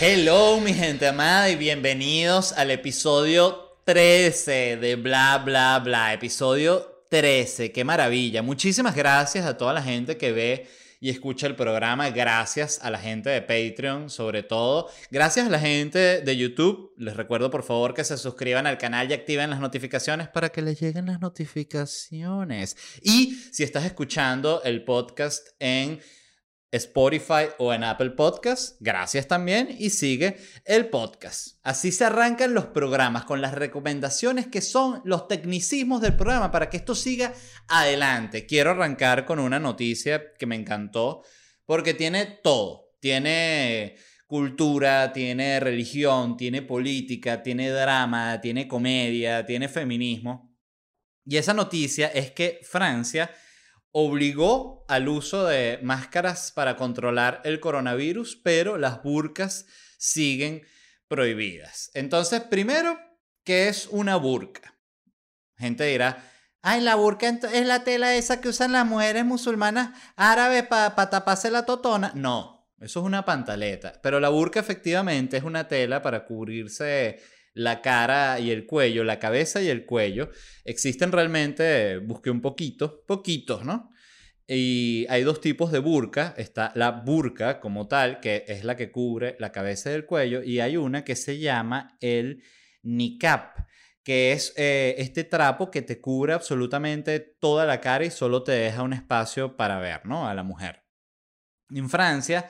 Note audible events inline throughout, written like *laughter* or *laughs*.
Hello, mi gente amada, y bienvenidos al episodio 13 de Bla Bla Bla. Episodio 13, qué maravilla. Muchísimas gracias a toda la gente que ve y escucha el programa. Gracias a la gente de Patreon, sobre todo. Gracias a la gente de YouTube. Les recuerdo, por favor, que se suscriban al canal y activen las notificaciones para que les lleguen las notificaciones. Y si estás escuchando el podcast en Spotify o en Apple Podcast. Gracias también y sigue el podcast. Así se arrancan los programas con las recomendaciones que son los tecnicismos del programa para que esto siga adelante. Quiero arrancar con una noticia que me encantó porque tiene todo. Tiene cultura, tiene religión, tiene política, tiene drama, tiene comedia, tiene feminismo. Y esa noticia es que Francia obligó al uso de máscaras para controlar el coronavirus, pero las burcas siguen prohibidas. Entonces, primero, ¿qué es una burka? Gente dirá, ay, la burka es la tela esa que usan las mujeres musulmanas árabes para taparse la totona. No, eso es una pantaleta. Pero la burka efectivamente es una tela para cubrirse la cara y el cuello, la cabeza y el cuello. Existen realmente, busqué un poquito, poquitos, ¿no? Y hay dos tipos de burka. Está la burka como tal, que es la que cubre la cabeza y el cuello, y hay una que se llama el niqab, que es eh, este trapo que te cubre absolutamente toda la cara y solo te deja un espacio para ver, ¿no? A la mujer. En Francia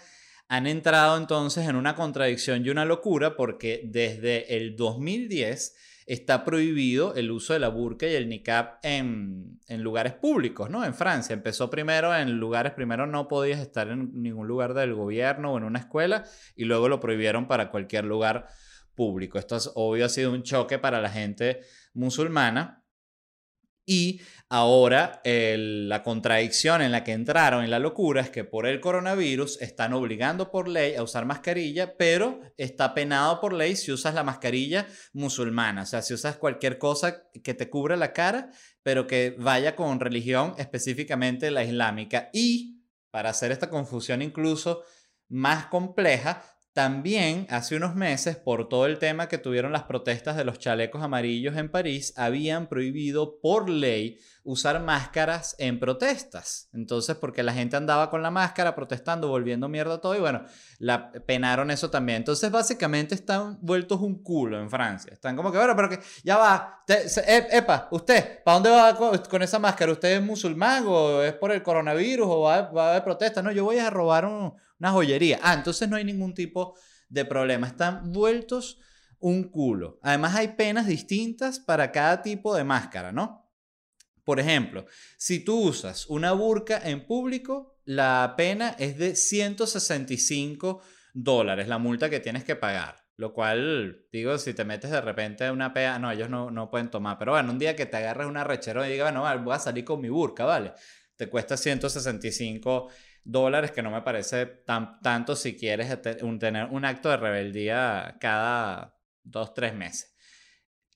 han entrado entonces en una contradicción y una locura porque desde el 2010 está prohibido el uso de la burka y el niqab en, en, lugares públicos, ¿no? En Francia empezó primero en lugares, primero no podías estar en ningún lugar del gobierno o en una escuela y luego lo prohibieron para cualquier lugar público. Esto es, obvio ha sido un choque para la gente musulmana y ahora la contradicción en la que entraron en la locura es que por el coronavirus están obligando por ley a usar mascarilla, pero está penado por ley si usas la mascarilla musulmana. O sea, si usas cualquier cosa que te cubra la cara, pero que vaya con religión, específicamente la islámica. Y para hacer esta confusión incluso más compleja, también hace unos meses, por todo el tema que tuvieron las protestas de los chalecos amarillos en París, habían prohibido por ley usar máscaras en protestas. Entonces, porque la gente andaba con la máscara protestando, volviendo mierda todo, y bueno, la penaron eso también. Entonces, básicamente están vueltos un culo en Francia. Están como que, bueno, pero que ya va, epa, usted, ¿para dónde va con, esa máscara? ¿Usted es musulmán o es por el coronavirus o va, va a haber protestas? No, yo voy a robar un una joyería. Ah, entonces no hay ningún tipo de problema. Están vueltos un culo. Además hay penas distintas para cada tipo de máscara, ¿no? Por ejemplo, si tú usas una burka en público, la pena es de 165 dólares, la multa que tienes que pagar. Lo cual, digo, si te metes de repente una pea, no, ellos no, no pueden tomar. Pero bueno, un día que te agarres una rechero y digas, bueno, voy a salir con mi burka, ¿vale? Te cuesta 165 dólares, que no me parece tan, tanto si quieres tener un acto de rebeldía cada dos, tres meses.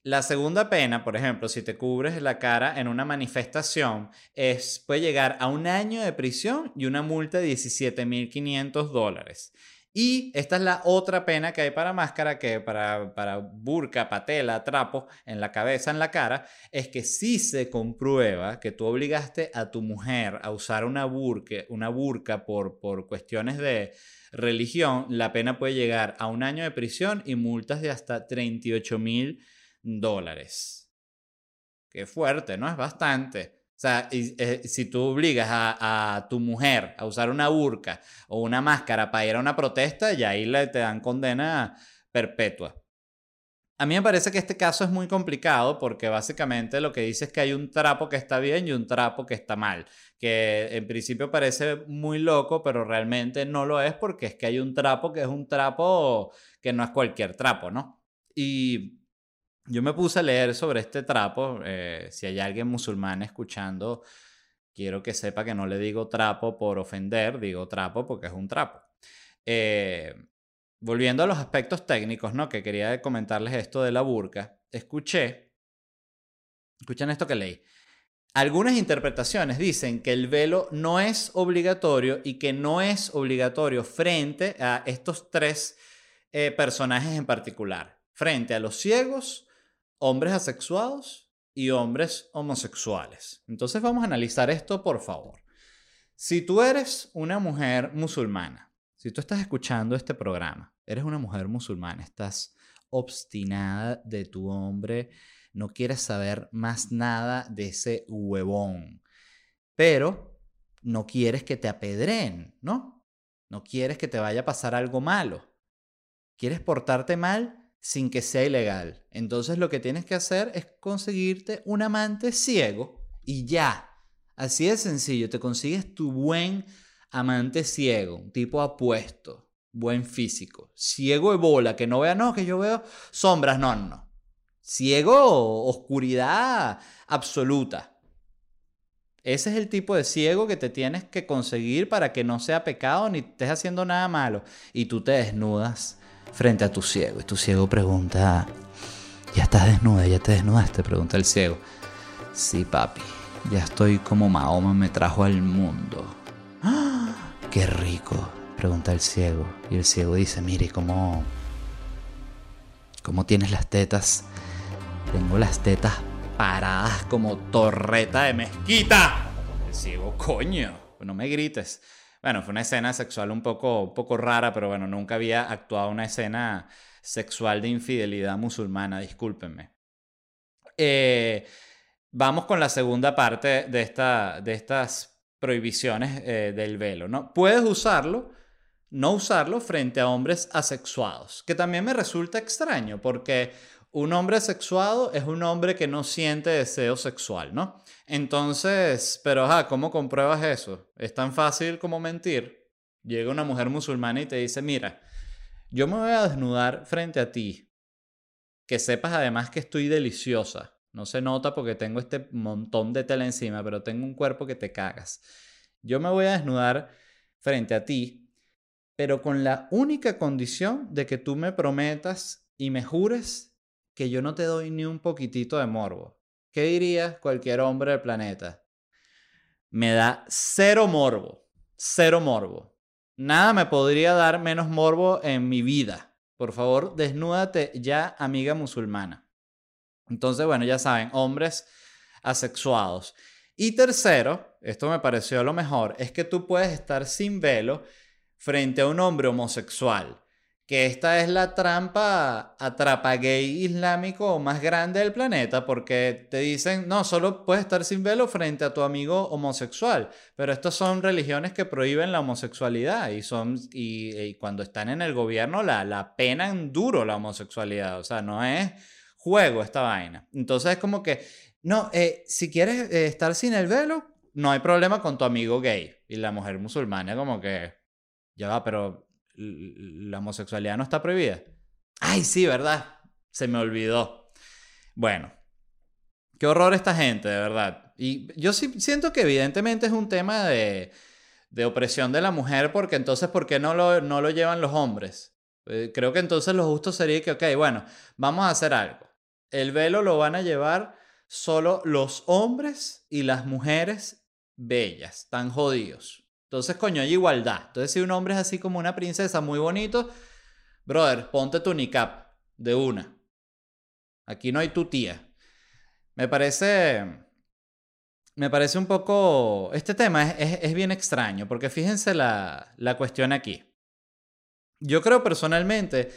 La segunda pena, por ejemplo, si te cubres la cara en una manifestación, es, puede llegar a un año de prisión y una multa de 17.500 dólares. Y esta es la otra pena que hay para máscara, que para, para burka, patela, trapo en la cabeza, en la cara, es que si se comprueba que tú obligaste a tu mujer a usar una burka, una burka por, por cuestiones de religión, la pena puede llegar a un año de prisión y multas de hasta 38 mil dólares. Qué fuerte, ¿no? Es bastante. O sea, eh, si tú obligas a, tu mujer a usar una burka o una máscara para ir a una protesta, ya ahí le, te dan condena perpetua. A mí me parece que este caso es muy complicado porque básicamente lo que dice es que hay un trapo que está bien y un trapo que está mal, que en principio parece muy loco, pero realmente no lo es porque es que hay un trapo que es un trapo que no es cualquier trapo, ¿no? Y yo me puse a leer sobre este trapo. Eh, si hay alguien musulmán escuchando, quiero que sepa que no le digo trapo por ofender, digo trapo porque es un trapo. Eh, volviendo a los aspectos técnicos, ¿no? Que quería comentarles esto de la burka. Escuché, escuchen esto que leí. Algunas interpretaciones dicen que el velo no es obligatorio y que no es obligatorio frente a estos tres eh, personajes en particular, frente a los ciegos, hombres asexuados y hombres homosexuales. Entonces vamos a analizar esto, por favor. Si tú eres una mujer musulmana, si tú estás escuchando este programa, eres una mujer musulmana, estás obstinada de tu hombre, no quieres saber más nada de ese huevón, pero no quieres que te apedreen, ¿no? No quieres que te vaya a pasar algo malo. Quieres portarte mal sin que sea ilegal. Entonces lo que tienes que hacer es conseguirte un amante ciego y ya. Así de sencillo, te consigues tu buen amante ciego, un tipo apuesto, buen físico, ciego de bola, que no vea, no, que yo veo sombras, no, no. Ciego, oscuridad absoluta. Ese es el tipo de ciego que te tienes que conseguir para que no sea pecado ni estés haciendo nada malo. Y tú te desnudas frente a tu ciego. Y tu ciego pregunta, ¿ya estás desnuda? ¿Ya te desnudaste? Pregunta el ciego. Sí, papi, ya estoy como Mahoma me trajo al mundo. ¡Ah! ¡Qué rico! Pregunta el ciego. Y el ciego dice, mire, ¿cómo, cómo tienes las tetas? Tengo las tetas paradas como torreta de mezquita. El ciego, coño, no me grites. Bueno, fue una escena sexual un poco, poco rara, pero bueno, nunca había actuado una escena sexual de infidelidad musulmana, discúlpenme. Eh, vamos con la segunda parte de, esta, de estas prohibiciones eh, del velo, ¿no? Puedes usarlo, no usarlo frente a hombres asexuados, que también me resulta extraño, porque un hombre sexuado es un hombre que no siente deseo sexual, ¿no? Entonces, pero ajá, ¿cómo compruebas eso? Es tan fácil como mentir. Llega una mujer musulmana y te dice, mira, yo me voy a desnudar frente a ti. Que sepas además que estoy deliciosa. No se nota porque tengo este montón de tela encima, pero tengo un cuerpo que te cagas. Yo me voy a desnudar frente a ti, pero con la única condición de que tú me prometas y me jures que yo no te doy ni un poquitito de morbo. ¿Qué diría cualquier hombre del planeta? Me da cero morbo, cero morbo. Nada me podría dar menos morbo en mi vida. Por favor, desnúdate ya, amiga musulmana. Entonces, bueno, ya saben, hombres asexuados. Y tercero, esto me pareció lo mejor, es que tú puedes estar sin velo frente a un hombre homosexual que esta es la trampa atrapa gay islámico más grande del planeta, porque te dicen, no, solo puedes estar sin velo frente a tu amigo homosexual, pero estas son religiones que prohíben la homosexualidad y, son, y, cuando están en el gobierno la, la penan duro la homosexualidad, o sea, no es juego esta vaina. Entonces es como que, no, eh, si quieres eh, estar sin el velo, no hay problema con tu amigo gay. Y la mujer musulmana como que, ya va, pero la homosexualidad no está prohibida. Ay, sí, ¿verdad? Se me olvidó. Bueno, qué horror esta gente, de verdad. Y yo sí siento que evidentemente es un tema de, de opresión de la mujer, porque entonces, ¿por qué no lo, no lo llevan los hombres? Eh, creo que entonces lo justo sería que, ok, bueno, vamos a hacer algo. El velo lo van a llevar solo los hombres y las mujeres bellas, tan jodidos. Entonces, coño, hay igualdad. Entonces, si un hombre es así como una princesa muy bonito, brother, ponte tu niqab de una. Aquí no hay tu tía. Me parece. Me parece un poco. Este tema es, bien extraño, porque fíjense la, la cuestión aquí. Yo creo personalmente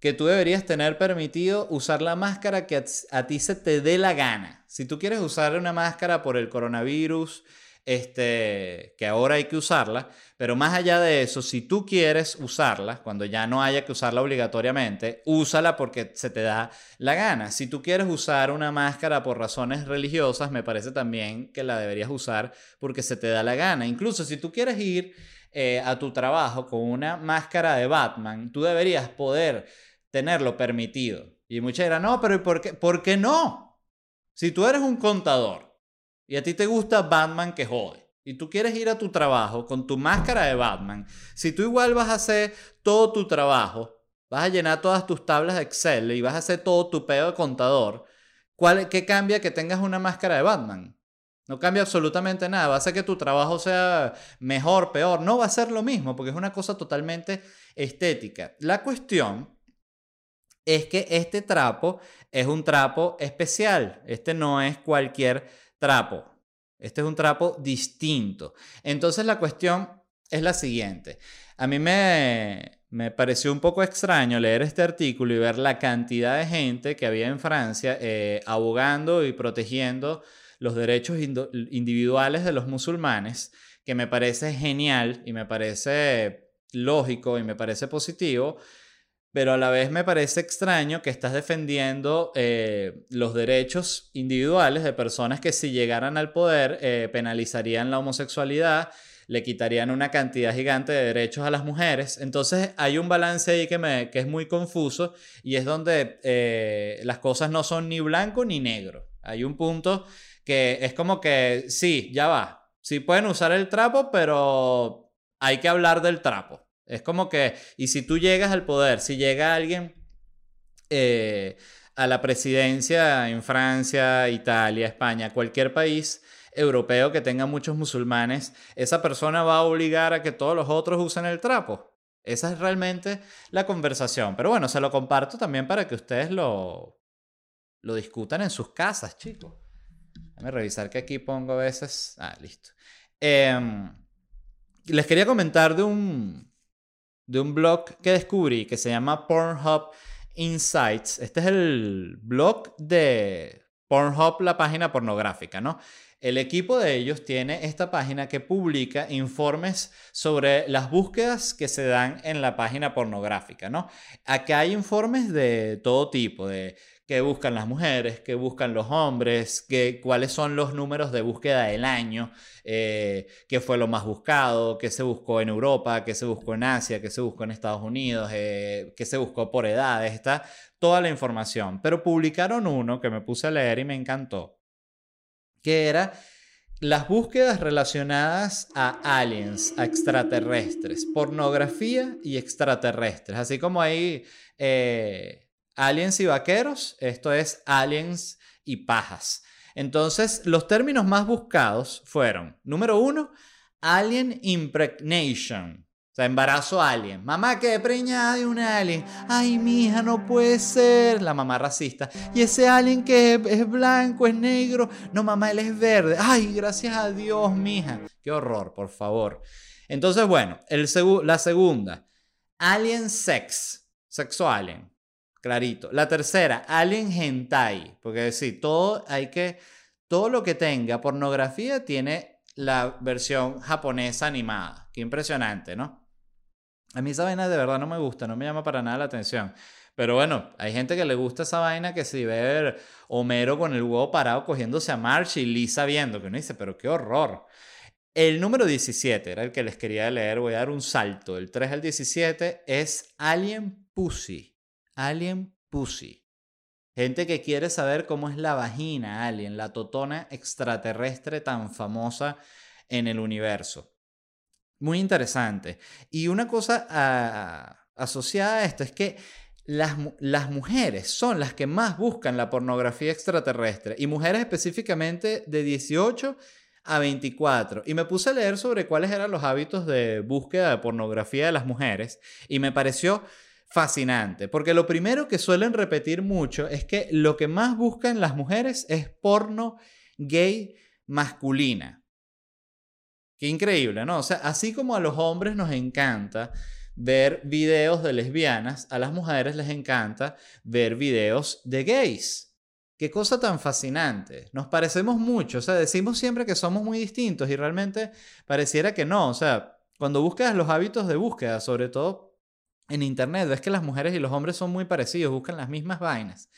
que tú deberías tener permitido usar la máscara que a, ti se te dé la gana. Si tú quieres usar una máscara por el coronavirus, este, que ahora hay que usarla, pero más allá de eso, si tú quieres usarla, cuando ya no haya que usarla obligatoriamente, úsala porque se te da la gana. Si tú quieres usar una máscara por razones religiosas, me parece también que la deberías usar porque se te da la gana. Incluso si tú quieres ir eh, a tu trabajo con una máscara de Batman, tú deberías poder tenerlo permitido. Y muchas dirán, no, pero ¿por qué? ¿por qué no? Si tú eres un contador, y a ti te gusta Batman que jode, y tú quieres ir a tu trabajo con tu máscara de Batman, si tú igual vas a hacer todo tu trabajo, vas a llenar todas tus tablas de Excel y vas a hacer todo tu pedo de contador, ¿cuál, ¿qué cambia que tengas una máscara de Batman? No cambia absolutamente nada. Va a hacer que tu trabajo sea mejor, peor. No va a ser lo mismo porque es una cosa totalmente estética. La cuestión es que este trapo es un trapo especial. Este no es cualquier trapo. Este es un trapo distinto. Entonces la cuestión es la siguiente. A mí me, me pareció un poco extraño leer este artículo y ver la cantidad de gente que había en Francia eh, abogando y protegiendo los derechos individuales de los musulmanes, que me parece genial y me parece lógico y me parece positivo, pero a la vez me parece extraño que estás defendiendo eh, los derechos individuales de personas que si llegaran al poder eh, penalizarían la homosexualidad le quitarían una cantidad gigante de derechos a las mujeres. Entonces hay un balance ahí que, me, que es muy confuso y es donde eh, las cosas no son ni blanco ni negro. Hay un punto que es como que, sí, ya va, sí pueden usar el trapo, pero hay que hablar del trapo. Es como que, y si tú llegas al poder, si llega alguien eh, a la presidencia en Francia, Italia, España, cualquier país, europeo que tenga muchos musulmanes, esa persona va a obligar a que todos los otros usen el trapo. Esa es realmente la conversación. Pero bueno, se lo comparto también para que ustedes lo, lo discutan en sus casas, chicos. Déjame revisar que aquí pongo a veces. Ah, listo. Em, les quería comentar de un, de un blog que descubrí que se llama Pornhub Insights. Este es el blog de Pornhub, la página pornográfica, ¿no? El equipo de ellos tiene esta página que publica informes sobre las búsquedas que se dan en la página pornográfica, ¿no? Acá hay informes de todo tipo, de qué buscan las mujeres, qué buscan los hombres, qué, cuáles son los números de búsqueda del año, eh, qué fue lo más buscado, qué se buscó en Europa, qué se buscó en Asia, qué se buscó en Estados Unidos, eh, qué se buscó por edades, está toda la información. Pero publicaron uno que me puse a leer y me encantó que era las búsquedas relacionadas a aliens, a extraterrestres, pornografía y extraterrestres, así como hay eh, aliens y vaqueros, esto es aliens y pajas. Entonces, los términos más buscados fueron, número uno, alien impregnation, sea, embarazo alien. Mamá, que preñada de un alien. Ay, mija, no puede ser. La mamá racista. Y ese alien que es blanco, es negro. No, mamá, él es verde. Ay, gracias a Dios, mija. Qué horror, por favor. Entonces, bueno, el la segunda. Alien sex. Sexo alien. Clarito. La tercera, alien hentai. Porque sí, todo hay que. Todo lo que tenga pornografía tiene la versión japonesa animada. Qué impresionante, ¿no? A mí esa vaina de verdad no me gusta, no me llama para nada la atención. Pero bueno, hay gente que le gusta esa vaina que si ve Homero con el huevo parado cogiéndose a March y Lisa viendo, que uno dice, pero qué horror. El número 17 era el que les quería leer, voy a dar un salto. El 3 al 17 es Alien Pussy. Alien Pussy. Gente que quiere saber cómo es la vagina alien, la totona extraterrestre tan famosa en el universo. Muy interesante. Y una cosa ah, asociada a esto es que las, las, mujeres son las que más buscan la pornografía extraterrestre y mujeres específicamente de 18 a 24. Y me puse a leer sobre cuáles eran los hábitos de búsqueda de pornografía de las mujeres y me pareció fascinante, porque lo primero que suelen repetir mucho es que lo que más buscan las mujeres es porno gay masculina. Qué increíble, ¿no? O sea, así como a los hombres nos encanta ver videos de lesbianas, a las mujeres les encanta ver videos de gays. Qué cosa tan fascinante. Nos parecemos mucho, o sea, decimos siempre que somos muy distintos y realmente pareciera que no. O sea, cuando buscas los hábitos de búsqueda, sobre todo en Internet, ves que las mujeres y los hombres son muy parecidos, buscan las mismas vainas.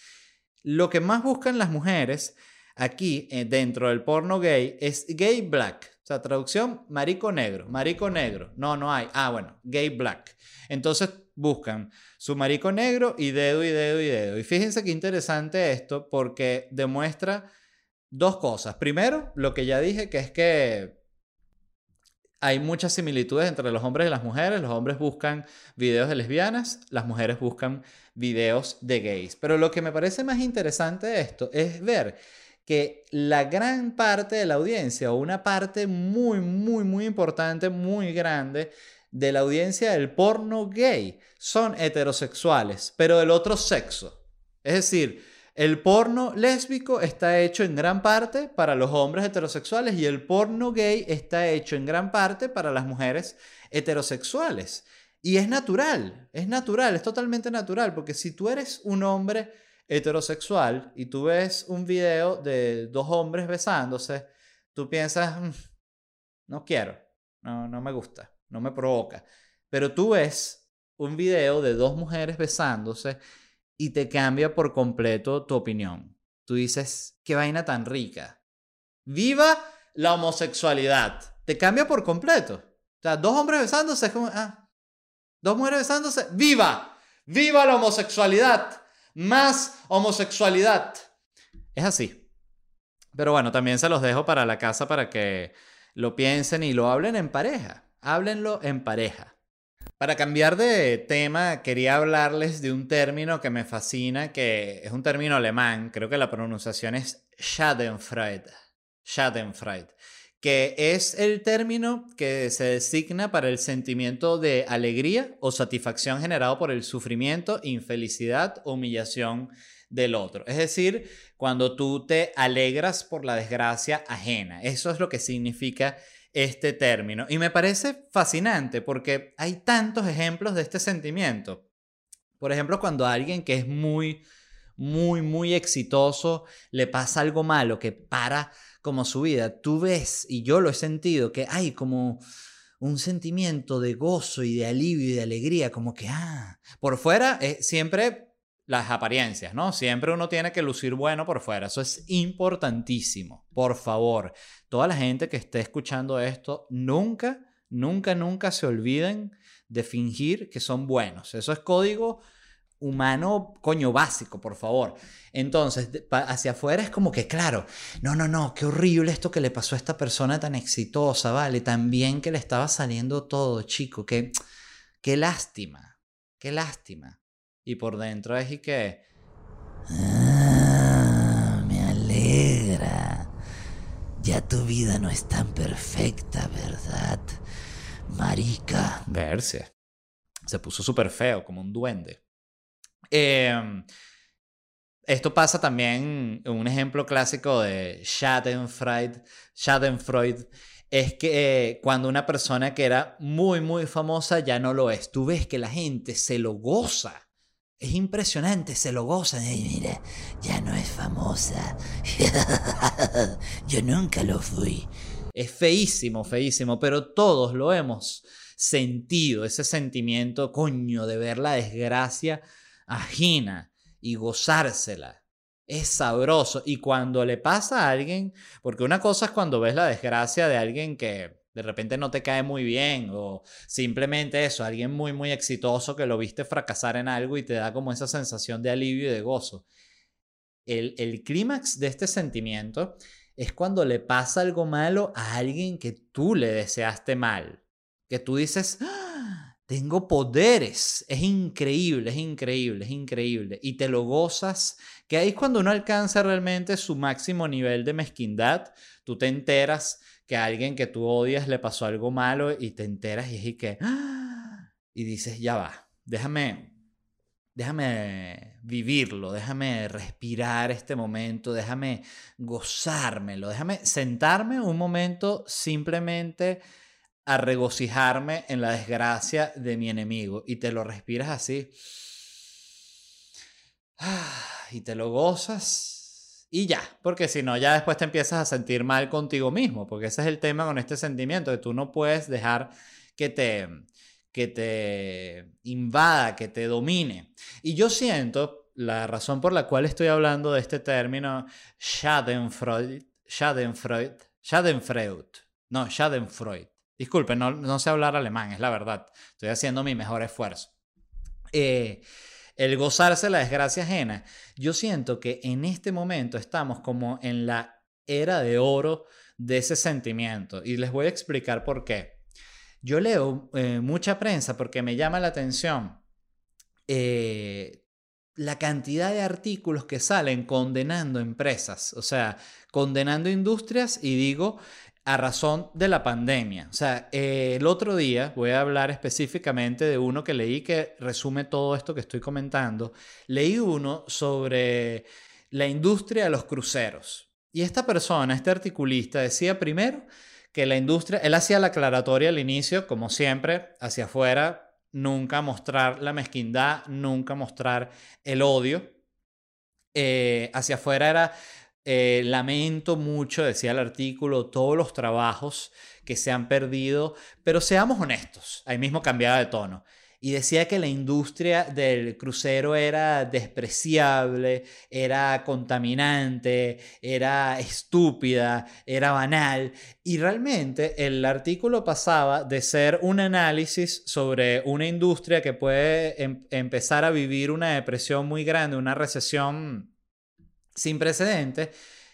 Lo que más buscan las mujeres aquí eh, dentro del porno gay es gay black sea, traducción, marico negro, marico negro. No, no hay. Ah, bueno, gay black. Entonces buscan su marico negro y dedo y dedo y dedo. Y fíjense qué interesante esto porque demuestra dos cosas. Primero, lo que ya dije, que es que hay muchas similitudes entre los hombres y las mujeres. Los hombres buscan videos de lesbianas, las mujeres buscan videos de gays. Pero lo que me parece más interesante de esto es ver que la gran parte de la audiencia, o una parte muy, muy, muy importante, muy grande, de la audiencia del porno gay son heterosexuales, pero del otro sexo. Es decir, el porno lésbico está hecho en gran parte para los hombres heterosexuales y el porno gay está hecho en gran parte para las mujeres heterosexuales. Y es natural, es natural, es totalmente natural, porque si tú eres un hombre heterosexual y tú ves un video de dos hombres besándose, tú piensas, mm, no quiero, no, no me gusta, no me provoca. Pero tú ves un video de dos mujeres besándose y te cambia por completo tu opinión. Tú dices, qué vaina tan rica. Viva la homosexualidad. Te cambia por completo. O sea, dos hombres besándose es como, ah, dos mujeres besándose, viva, viva la homosexualidad, más homosexualidad. Es así. Pero bueno, también se los dejo para la casa para que lo piensen y lo hablen en pareja. Háblenlo en pareja. Para cambiar de tema, quería hablarles de un término que me fascina, que es un término alemán, creo que la pronunciación es Schadenfreude. Schadenfreude, que es el término que se designa para el sentimiento de alegría o satisfacción generado por el sufrimiento, infelicidad humillación del otro. Es decir, cuando tú te alegras por la desgracia ajena. Eso es lo que significa este término. Y me parece fascinante porque hay tantos ejemplos de este sentimiento. Por ejemplo, cuando alguien que es muy, muy, muy exitoso le pasa algo malo que para como su vida, tú ves, y yo lo he sentido, que hay como un sentimiento de gozo y de alivio y de alegría, como que, ah, por fuera eh, siempre las apariencias, ¿no? Siempre uno tiene que lucir bueno por fuera. Eso es importantísimo. Por favor, toda la gente que esté escuchando esto, nunca, nunca, nunca se olviden de fingir que son buenos. Eso es código humano, coño, básico, por favor. Entonces, hacia afuera es como que, claro, no, no, no, qué horrible esto que le pasó a esta persona tan exitosa, ¿vale? También que le estaba saliendo todo, chico, qué, qué lástima, qué lástima. Y por dentro es y que... Ah, me alegra. Ya tu vida no es tan perfecta, ¿verdad? Marica. Verse. Se puso súper feo, como un duende. Em, esto pasa también, un ejemplo clásico de Schadenfreude, Schadenfreude es que eh, cuando una persona que era muy, muy famosa ya no lo es. Tú ves que la gente se lo goza es impresionante, se lo gozan. Y mira, ya no es famosa. *laughs* Yo nunca lo fui. Es feísimo, feísimo, pero todos lo hemos sentido, ese sentimiento, coño, de ver la desgracia ajena y gozársela. Es sabroso. Y cuando le pasa a alguien, porque una cosa es cuando ves la desgracia de alguien que de repente no te cae muy bien o simplemente eso, alguien muy, muy exitoso que lo viste fracasar en algo y te da como esa sensación de alivio y de gozo. El, el clímax de este sentimiento es cuando le pasa algo malo a alguien que tú le deseaste mal, que tú dices, ¡Ah! tengo poderes, es increíble, es increíble, es increíble, y te lo gozas, que ahí es cuando uno alcanza realmente su máximo nivel de mezquindad, tú te enteras que a alguien que tú odias le pasó algo malo y te enteras y es y que... ¡ah! Y dices, ya va, déjame, déjame vivirlo, déjame respirar este momento, déjame gozármelo, déjame sentarme un momento simplemente a regocijarme en la desgracia de mi enemigo. Y te lo respiras así. ¡ah! Y te lo gozas y ya, porque si no, ya después te empiezas a sentir mal contigo mismo, porque ese es el tema con este sentimiento, que tú no puedes dejar que te, que te invada, que te domine. Y yo siento, la razón por la cual estoy hablando de este término, Schadenfreude, Schadenfreude, Schadenfreude, no, Schadenfreude. Disculpen, no, no sé hablar alemán, es la verdad. Estoy haciendo mi mejor esfuerzo. Eh, el gozarse la desgracia ajena. Yo siento que en este momento estamos como en la era de oro de ese sentimiento y les voy a explicar por qué. Yo leo eh, mucha prensa porque me llama la atención eh, la cantidad de artículos que salen condenando empresas, o sea, condenando industrias y digo a razón de la pandemia. O sea, eh, el otro día voy a hablar específicamente de uno que leí que resume todo esto que estoy comentando. Leí uno sobre la industria de los cruceros. Y esta persona, este articulista, decía primero que la industria, él hacía la aclaratoria al inicio, como siempre, hacia afuera, nunca mostrar la mezquindad, nunca mostrar el odio. Eh, hacia afuera era eh, lamento mucho, decía el artículo, todos los trabajos que se han perdido, pero seamos honestos, ahí mismo cambiaba de tono. Y decía que la industria del crucero era despreciable, era contaminante, era estúpida, era banal. Y realmente el artículo pasaba de ser un análisis sobre una industria que puede em-, empezar a vivir una depresión muy grande, una recesión sin precedentes.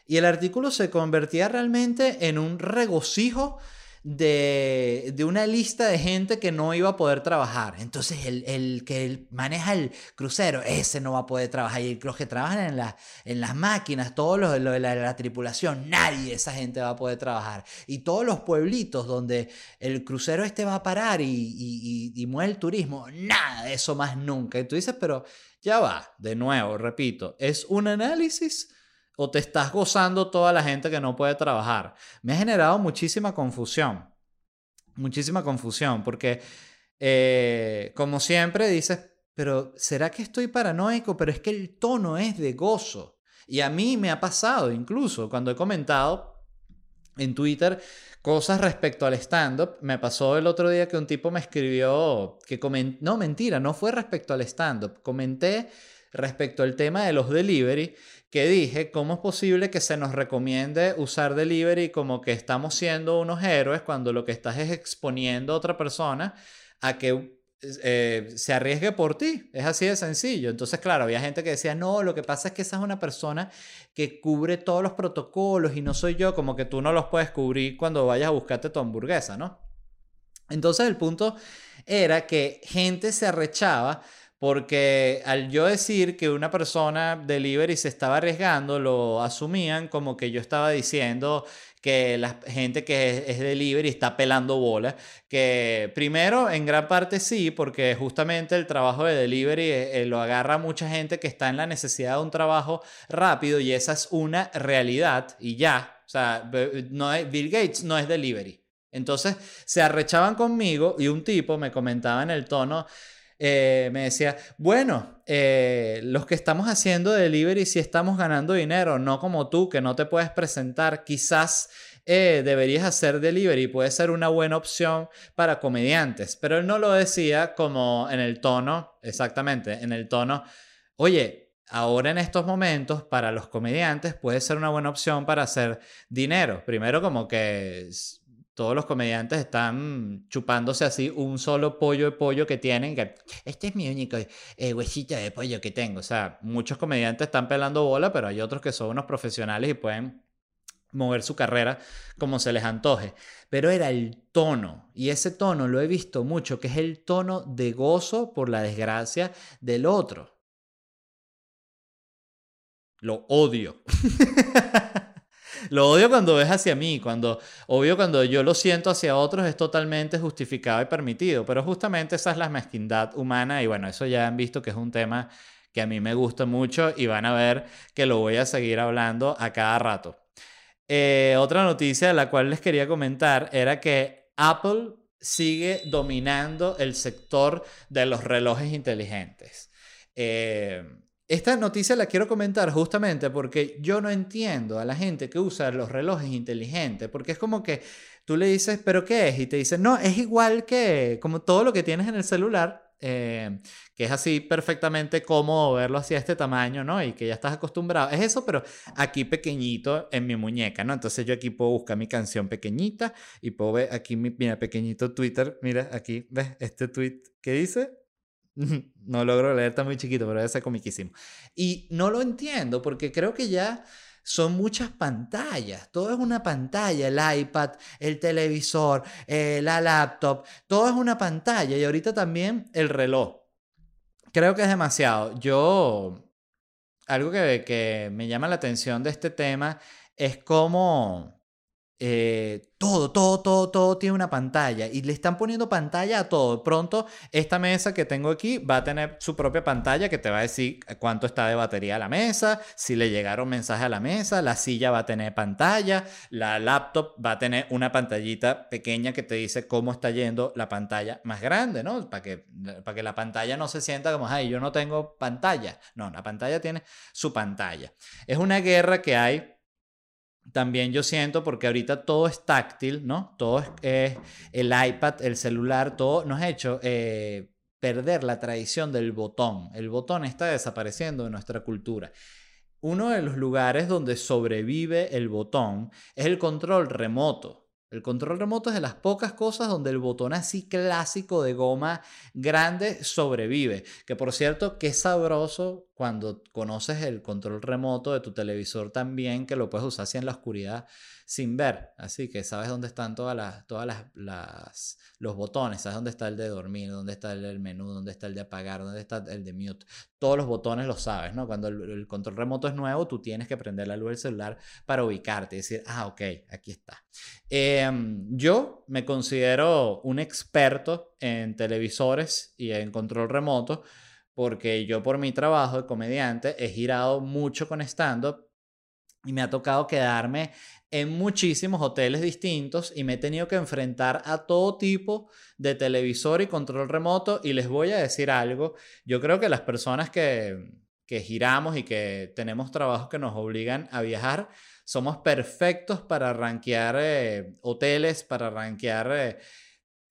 Y el artículo se convertía realmente en un regocijo de, una lista de gente que no iba a poder trabajar. Entonces, el, que maneja el crucero, ese no va a poder trabajar. Y los que trabajan en, en las máquinas, todos los de la, tripulación, nadie de esa gente va a poder trabajar. Y todos los pueblitos donde el crucero este va a parar y, y, el turismo, nada de eso más nunca. Y tú dices, pero ya va, de nuevo, repito, ¿es un análisis o te estás gozando toda la gente que no puede trabajar? Me ha generado muchísima confusión, muchísima confusión, porque eh, como siempre dices, pero ¿será que estoy paranoico? Pero es que el tono es de gozo. Y a mí me ha pasado incluso cuando he comentado en Twitter cosas respecto al stand-up. Me pasó el otro día que un tipo me escribió que coment... no, mentira, no fue respecto al stand-up. Comenté respecto al tema de los delivery, que dije, ¿cómo es posible que se nos recomiende usar delivery como que estamos siendo unos héroes cuando lo que estás es exponiendo a otra persona a que eh, se arriesgue por ti. Es así de sencillo. Entonces, claro, había gente que decía, no, lo que pasa es que esa es una persona que cubre todos los protocolos y no soy yo, como que tú no los puedes cubrir cuando vayas a buscarte tu hamburguesa, ¿no? Entonces, el punto era que gente se arrechaba porque al yo decir que una persona delivery se estaba arriesgando, lo asumían como que yo estaba diciendo que la gente que es, delivery está pelando bolas, que primero en gran parte sí, porque justamente el trabajo de delivery eh, eh, lo agarra mucha gente que está en la necesidad de un trabajo rápido y esa es una realidad y ya, o sea, no Bill Gates no es delivery. Entonces se arrechaban conmigo y un tipo me comentaba en el tono, eh, me decía, bueno, eh, los que estamos haciendo delivery sí estamos ganando dinero, no como tú que no te puedes presentar, quizás eh, deberías hacer delivery, puede ser una buena opción para comediantes, pero él no lo decía como en el tono, exactamente, en el tono, oye, ahora en estos momentos para los comediantes puede ser una buena opción para hacer dinero. Primero como que todos los comediantes están chupándose así un solo pollo de pollo que tienen, que este es mi único eh, huesito de pollo que tengo. O sea, muchos comediantes están pelando bola, pero hay otros que son unos profesionales y pueden mover su carrera como se les antoje. Pero era el tono, y ese tono lo he visto mucho, que es el tono de gozo por la desgracia del otro. Lo odio. *laughs* Lo odio cuando es hacia mí, cuando, obvio, cuando yo lo siento hacia otros es totalmente justificado y permitido, pero justamente esa es la mezquindad humana y bueno, eso ya han visto que es un tema que a mí me gusta mucho y van a ver que lo voy a seguir hablando a cada rato. Eh, otra noticia de la cual les quería comentar era que Apple sigue dominando el sector de los relojes inteligentes. Eh, esta noticia la quiero comentar justamente porque yo no entiendo a la gente que usa los relojes inteligentes, porque es como que tú le dices, ¿pero qué es? Y te dicen, no, es igual que como todo lo que tienes en el celular, eh, que es así perfectamente cómodo verlo así a este tamaño, ¿no? Y que ya estás acostumbrado. Es eso, pero aquí pequeñito en mi muñeca, ¿no? Entonces yo aquí puedo buscar mi canción pequeñita y puedo ver aquí mi, mira, pequeñito Twitter, mira, aquí, ¿ves? Este tweet que dice, *laughs* no logro leer, está muy chiquito, pero debe ser comiquísimo. Y no lo entiendo porque creo que ya son muchas pantallas. Todo es una pantalla, el iPad, el televisor, eh, la laptop, todo es una pantalla y ahorita también el reloj. Creo que es demasiado. Yo, algo que, que me llama la atención de este tema es cómo eh, todo, todo, todo, todo tiene una pantalla y le están poniendo pantalla a todo. Pronto, esta mesa que tengo aquí va a tener su propia pantalla que te va a decir cuánto está de batería la mesa, si le llegaron mensajes a la mesa, la silla va a tener pantalla, la laptop va a tener una pantallita pequeña que te dice cómo está yendo la pantalla más grande, ¿no? Para que, que la pantalla no se sienta como, ay, yo no tengo pantalla. No, la pantalla tiene su pantalla. Es una guerra que hay también yo siento, porque ahorita todo es táctil, ¿no? Todo es, el iPad, el celular, todo nos ha hecho eh, perder la tradición del botón. El botón está desapareciendo de nuestra cultura. Uno de los lugares donde sobrevive el botón es el control remoto. El control remoto es de las pocas cosas donde el botón así clásico de goma grande sobrevive. Que por cierto, qué sabroso cuando conoces el control remoto de tu televisor también, que lo puedes usar así en la oscuridad sin ver. Así que sabes dónde están todas las, todas las, los botones, sabes dónde está el de dormir, dónde está el del menú, dónde está el de apagar, dónde está el de mute. Todos los botones los sabes, ¿no? Cuando el, control remoto es nuevo, tú tienes que prender la luz del celular para ubicarte y decir, ah, ok, aquí está. Em, yo me considero un experto en televisores y en control remoto porque yo por mi trabajo de comediante he girado mucho con stand-up y me ha tocado quedarme en muchísimos hoteles distintos y me he tenido que enfrentar a todo tipo de televisor y control remoto. Y les voy a decir algo, yo creo que las personas que, que giramos y que tenemos trabajos que nos obligan a viajar, somos perfectos para rankear eh, hoteles, para rankear... Eh,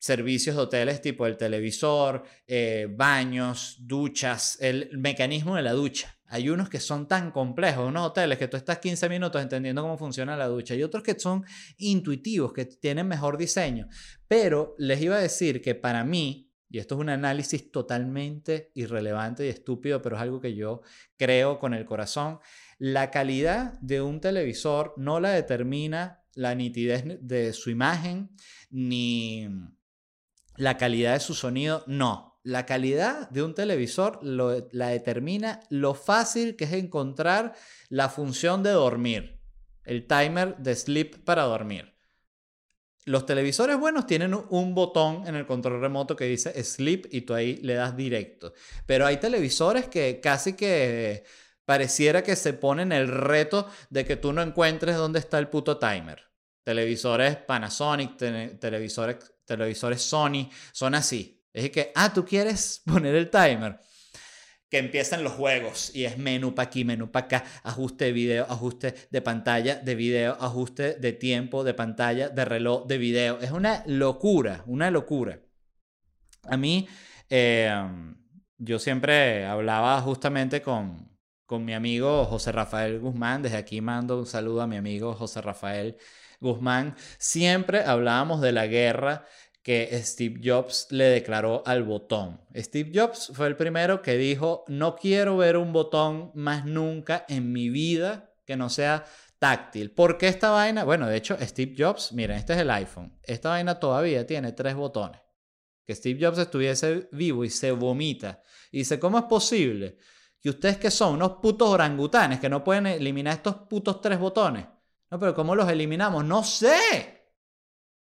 servicios de hoteles tipo el televisor, eh, baños, duchas, el mecanismo de la ducha. Hay unos que son tan complejos, unos hoteles que tú estás 15 minutos entendiendo cómo funciona la ducha y otros que son intuitivos, que tienen mejor diseño. Pero les iba a decir que para mí, y esto es un análisis totalmente irrelevante y estúpido, pero es algo que yo creo con el corazón, la calidad de un televisor no la determina la nitidez de su imagen ni la calidad de su sonido, no. La calidad de un televisor la determina lo fácil que es encontrar la función de dormir, el timer de sleep para dormir. Los televisores buenos tienen un botón en el control remoto que dice sleep y tú ahí le das directo. Pero hay televisores que casi que pareciera que se ponen el reto de que tú no encuentres dónde está el puto timer. Televisores Panasonic, televisores televisores Sony son así. Es que, ah, tú quieres *laughs* poner el timer. Que empiezan los juegos y es menú para aquí, menú para acá, ajuste de video, ajuste de pantalla, de video, ajuste de tiempo, de pantalla, de reloj, de video. Es una locura, una locura. A mí, em, yo siempre hablaba justamente con, con mi amigo José Rafael Guzmán. Desde aquí mando un saludo a mi amigo José Rafael Guzmán, siempre hablábamos de la guerra que Steve Jobs le declaró al botón. Steve Jobs fue el primero que dijo, no quiero ver un botón más nunca en mi vida que no sea táctil. ¿Por qué esta vaina? Bueno, de hecho, Steve Jobs, miren, este es el iPhone. Esta vaina todavía tiene tres botones. Que Steve Jobs estuviese vivo y se vomita. Y dice, ¿cómo es posible que ustedes que son unos putos orangutanes que no pueden eliminar estos putos tres botones? No, pero ¿cómo los eliminamos? No sé.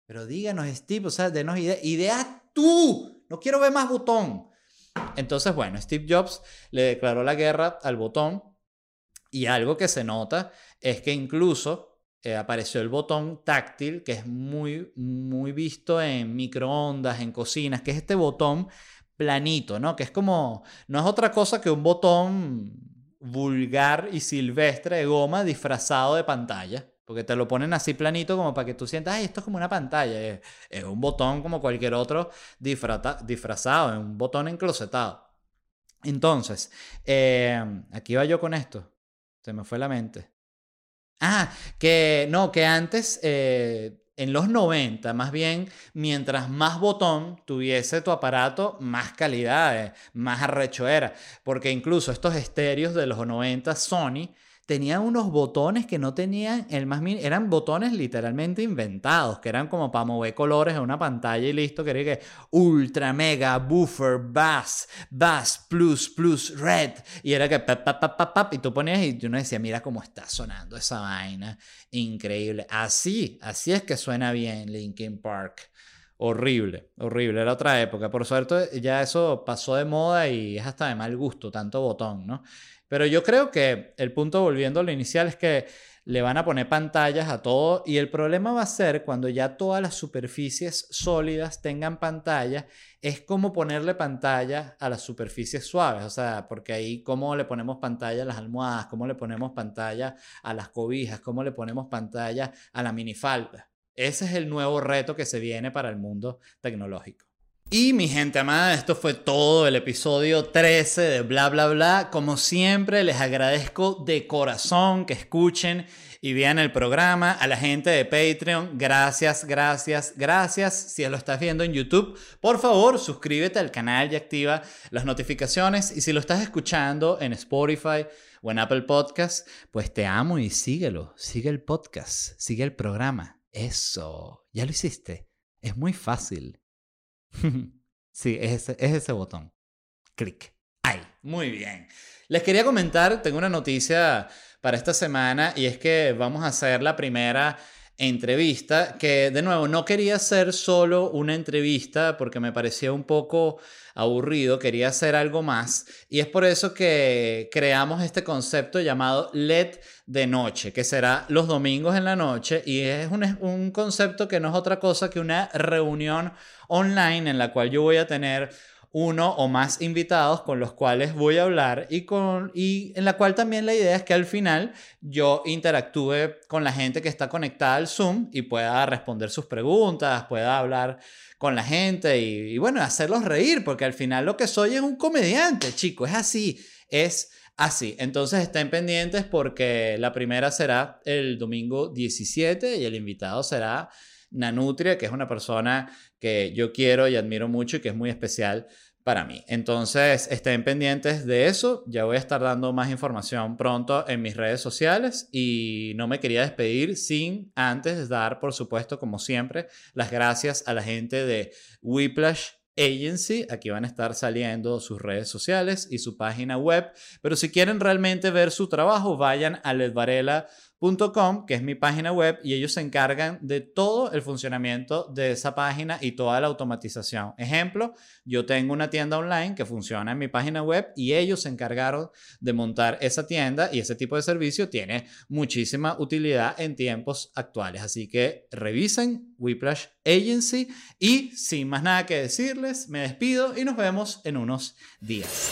Pero díganos, Steve, o sea, denos ideas. Ideas tú. No quiero ver más botón. Entonces, bueno, Steve Jobs le declaró la guerra al botón. Y algo que se nota es que incluso eh, apareció el botón táctil, que es muy, muy visto en microondas, en cocinas, que es este botón planito, ¿no? Que es como, no es otra cosa que un botón vulgar y silvestre de goma disfrazado de pantalla. Porque te lo ponen así planito como para que tú sientas, ay, esto es como una pantalla. Es, un botón como cualquier otro disfrazado, es un botón enclosetado. Entonces, eh, aquí va yo con esto. Se me fue la mente. Ah, que no, que antes eh, en los 90, más bien, mientras más botón tuviese tu aparato, más calidad, eh, más arrecho era. Porque incluso estos estéreos de los 90, Sony, tenía unos botones que no tenían el más mínimo, eran botones literalmente inventados, que eran como para mover colores en una pantalla y listo, que era que ultra mega buffer bass, bass plus plus red y era que pap, pap, pap, pap, y tú ponías y uno decía, mira cómo está sonando esa vaina, increíble. Así, así es que suena bien Linkin Park. Horrible, horrible, era otra época. Por suerte ya eso pasó de moda y es hasta de mal gusto, tanto botón, ¿no? Pero yo creo que el punto, volviendo a lo inicial, es que le van a poner pantallas a todo y el problema va a ser cuando ya todas las superficies sólidas tengan pantallas, es como ponerle pantalla a las superficies suaves, o sea, porque ahí cómo le ponemos pantalla a las almohadas, cómo le ponemos pantalla a las cobijas, cómo le ponemos pantalla a la minifalda. Ese es el nuevo reto que se viene para el mundo tecnológico. Y mi gente amada, esto fue todo el episodio 13 de Bla Bla Bla. Como siempre, les agradezco de corazón que escuchen y vean el programa. A la gente de Patreon, gracias, gracias, gracias. Si lo estás viendo en YouTube, por favor, suscríbete al canal y activa las notificaciones. Y si lo estás escuchando en Spotify o en Apple Podcast, pues te amo y síguelo. Sigue el podcast, sigue el programa. Eso, ya lo hiciste. Es muy fácil. *laughs* sí, es ese, es ese botón. Clic. Ahí. Muy bien. Les quería comentar, tengo una noticia para esta semana y es que vamos a hacer la primera entrevista, que de nuevo no quería ser solo una entrevista porque me parecía un poco aburrido, quería hacer algo más. Y es por eso que creamos este concepto llamado LED de noche, que será los domingos en la noche y es un, un concepto que no es otra cosa que una reunión online en la cual yo voy a tener uno o más invitados con los cuales voy a hablar y, con, y en la cual también la idea es que al final yo interactúe con la gente que está conectada al Zoom y pueda responder sus preguntas, pueda hablar con la gente y, bueno, hacerlos reír, porque al final lo que soy es un comediante, chico, es así, es así. Entonces estén pendientes porque la primera será el domingo 17 y el invitado será Nanutria, que es una persona que yo quiero y admiro mucho y que es muy especial para mí. Entonces, estén pendientes de eso. Ya voy a estar dando más información pronto en mis redes sociales y no me quería despedir sin antes dar, por supuesto, como siempre, las gracias a la gente de Whiplash Agency. Aquí van a estar saliendo sus redes sociales y su página web. Pero si quieren realmente ver su trabajo, vayan a ledvarela.com .com, que es mi página web, y ellos se encargan de todo el funcionamiento de esa página y toda la automatización. Ejemplo, yo tengo una tienda online que funciona en mi página web y ellos se encargaron de montar esa tienda y ese tipo de servicio tiene muchísima utilidad en tiempos actuales. Así que revisen Whiplash Agency y sin más nada que decirles, me despido y nos vemos en unos días.